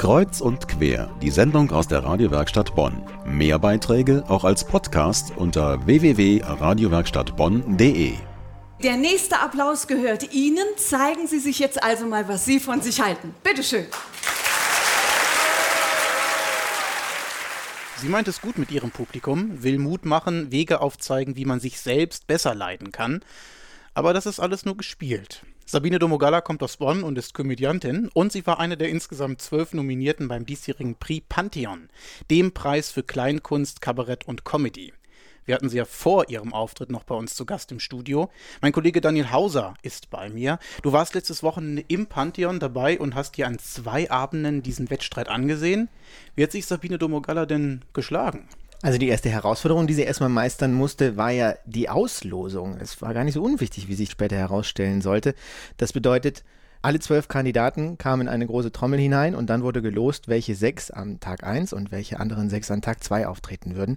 Kreuz und quer, die Sendung aus der Radiowerkstatt Bonn. Mehr Beiträge auch als Podcast unter www.radiowerkstattbonn.de. Der nächste Applaus gehört Ihnen. Zeigen Sie sich jetzt also mal, was Sie von sich halten. Bitte schön. Sie meint es gut mit ihrem Publikum, will Mut machen, Wege aufzeigen, wie man sich selbst besser leiden kann. Aber das ist alles nur gespielt. Sabine Domogala kommt aus Bonn und ist Komödiantin und sie war eine der insgesamt zwölf Nominierten beim diesjährigen Prix Pantheon, dem Preis für Kleinkunst, Kabarett und Comedy. Wir hatten sie ja vor ihrem Auftritt noch bei uns zu Gast im Studio. Mein Kollege Daniel Hauser ist bei mir. Du warst letztes Wochenende im Pantheon dabei und hast dir an zwei Abenden diesen Wettstreit angesehen. Wie hat sich Sabine Domogala denn geschlagen? Also die erste Herausforderung, die sie erstmal meistern musste, war ja die Auslosung. Es war gar nicht so unwichtig, wie sich später herausstellen sollte. Das bedeutet, alle zwölf Kandidaten kamen in eine große Trommel hinein und dann wurde gelost, welche sechs am Tag 1 und welche anderen sechs an Tag 2 auftreten würden.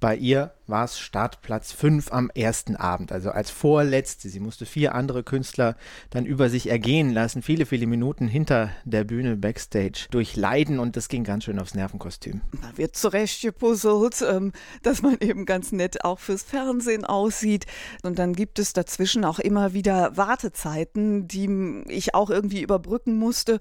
Bei ihr war es Startplatz 5 am ersten Abend, also als vorletzte. Sie musste vier andere Künstler dann über sich ergehen lassen, viele, viele Minuten hinter der Bühne backstage durchleiden und das ging ganz schön aufs Nervenkostüm. Da wird zurecht gepuzzelt, ähm, dass man eben ganz nett auch fürs Fernsehen aussieht. Und dann gibt es dazwischen auch immer wieder Wartezeiten, die ich auch irgendwie überbrücken musste.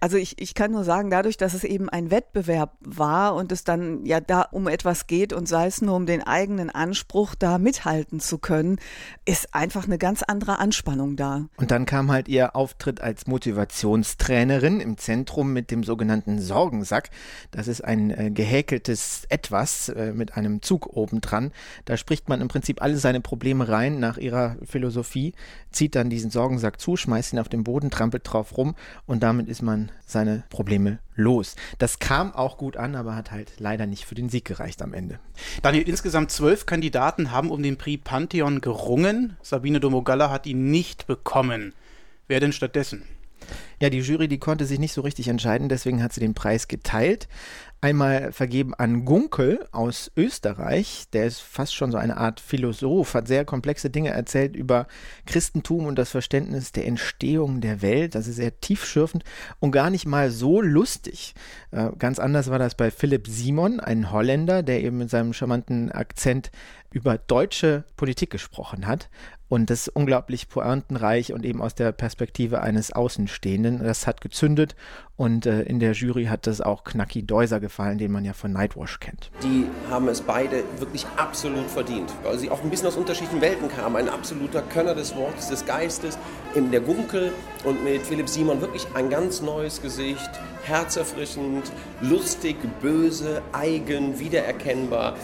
Also ich, ich kann nur sagen, dadurch, dass es eben ein Wettbewerb war und es dann ja da um etwas geht und sei es nur um den eigenen eigenen Anspruch, da mithalten zu können, ist einfach eine ganz andere Anspannung da. Und dann kam halt ihr Auftritt als Motivationstrainerin im Zentrum mit dem sogenannten Sorgensack. Das ist ein äh, gehäkeltes Etwas äh, mit einem Zug obendran. Da spricht man im Prinzip alle seine Probleme rein nach ihrer Philosophie, zieht dann diesen Sorgensack zu, schmeißt ihn auf den Boden, trampelt drauf rum und damit ist man seine Probleme los. Das kam auch gut an, aber hat halt leider nicht für den Sieg gereicht am Ende. Daniel, insgesamt zwölf Kandidaten haben um den Prix Pantheon gerungen. Sabine Domogalla hat ihn nicht bekommen. Wer denn stattdessen? Ja, die Jury, die konnte sich nicht so richtig entscheiden, deswegen hat sie den Preis geteilt. Einmal vergeben an Gunkel aus Österreich, der ist fast schon so eine Art Philosoph, hat sehr komplexe Dinge erzählt über Christentum und das Verständnis der Entstehung der Welt. Das ist sehr tiefschürfend und gar nicht mal so lustig. Äh, ganz anders war das bei Philipp Simon, ein Holländer, der eben mit seinem charmanten Akzent über deutsche Politik gesprochen hat. Und das ist unglaublich pointenreich und eben aus der Perspektive eines Außenstehenden. Das hat gezündet und äh, in der Jury hat das auch Knacki Deuser gefallen, den man ja von Nightwash kennt. Die haben es beide wirklich absolut verdient, weil sie auch ein bisschen aus unterschiedlichen Welten kamen. Ein absoluter Könner des Wortes, des Geistes, in der Gunkel und mit Philipp Simon wirklich ein ganz neues Gesicht, herzerfrischend, lustig, böse, eigen, wiedererkennbar.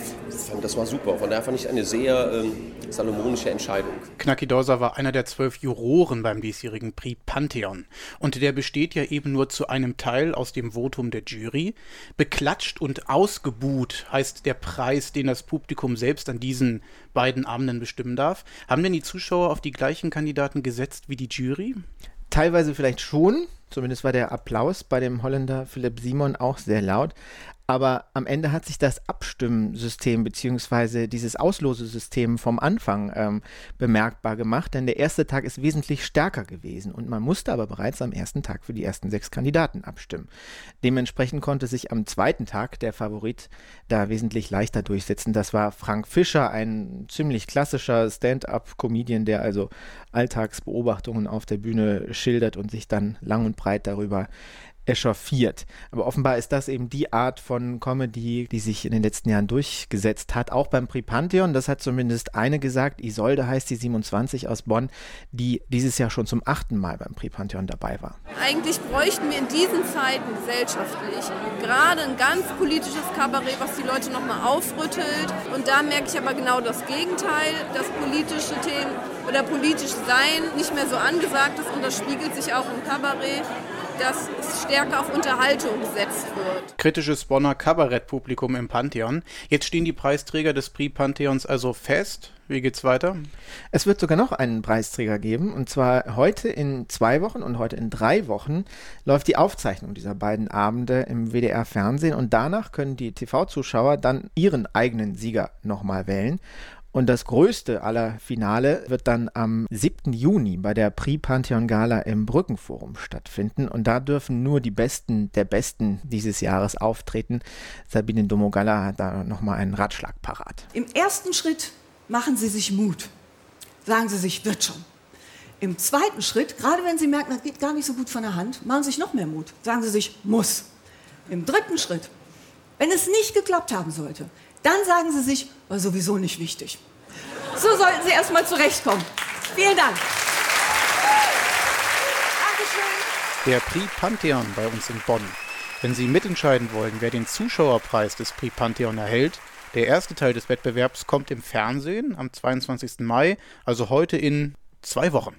Das war super. Von daher fand ich eine sehr ähm, salomonische Entscheidung. Knacki Deuser war einer der zwölf Juroren beim diesjährigen Prix Pantheon. Und der besteht ja eben nur zu einem Teil aus dem Votum der Jury. Beklatscht und ausgebuht heißt der Preis, den das Publikum selbst an diesen beiden Abenden bestimmen darf. Haben denn die Zuschauer auf die gleichen Kandidaten gesetzt wie die Jury? Teilweise vielleicht schon. Zumindest war der Applaus bei dem Holländer Philipp Simon auch sehr laut. Aber am Ende hat sich das Abstimmsystem beziehungsweise dieses Auslosesystem vom Anfang ähm, bemerkbar gemacht, denn der erste Tag ist wesentlich stärker gewesen und man musste aber bereits am ersten Tag für die ersten sechs Kandidaten abstimmen. Dementsprechend konnte sich am zweiten Tag der Favorit da wesentlich leichter durchsetzen. Das war Frank Fischer, ein ziemlich klassischer Stand-up-Comedian, der also Alltagsbeobachtungen auf der Bühne schildert und sich dann lang und breit darüber echauffiert. Aber offenbar ist das eben die Art von Comedy, die sich in den letzten Jahren durchgesetzt hat. Auch beim Pripantheon, das hat zumindest eine gesagt, Isolde heißt die 27 aus Bonn, die dieses Jahr schon zum achten Mal beim Pripantheon dabei war. Eigentlich bräuchten wir in diesen Zeiten gesellschaftlich gerade ein ganz politisches Kabarett, was die Leute nochmal aufrüttelt. Und da merke ich aber genau das Gegenteil, dass politische Themen oder politisch Sein nicht mehr so angesagt ist und das spiegelt sich auch im Kabarett dass es stärker auf Unterhaltung gesetzt wird. Kritisches Bonner Kabarettpublikum im Pantheon. Jetzt stehen die Preisträger des Prix Pantheons also fest. Wie geht's weiter? Es wird sogar noch einen Preisträger geben. Und zwar heute in zwei Wochen und heute in drei Wochen läuft die Aufzeichnung dieser beiden Abende im WDR Fernsehen. Und danach können die TV-Zuschauer dann ihren eigenen Sieger nochmal wählen. Und das größte aller Finale wird dann am 7. Juni bei der Prix Pantheon Gala im Brückenforum stattfinden. Und da dürfen nur die Besten der Besten dieses Jahres auftreten. Sabine Domogalla hat da nochmal einen Ratschlag parat. Im ersten Schritt machen Sie sich Mut. Sagen Sie sich, wird schon. Im zweiten Schritt, gerade wenn Sie merken, das geht gar nicht so gut von der Hand, machen Sie sich noch mehr Mut. Sagen Sie sich, muss. Im dritten Schritt, wenn es nicht geklappt haben sollte, dann sagen Sie sich, war sowieso nicht wichtig. So sollten Sie erstmal zurechtkommen. Vielen Dank. Dankeschön. Der Prix Pantheon bei uns in Bonn. Wenn Sie mitentscheiden wollen, wer den Zuschauerpreis des Prix Pantheon erhält, der erste Teil des Wettbewerbs kommt im Fernsehen am 22. Mai, also heute in zwei Wochen.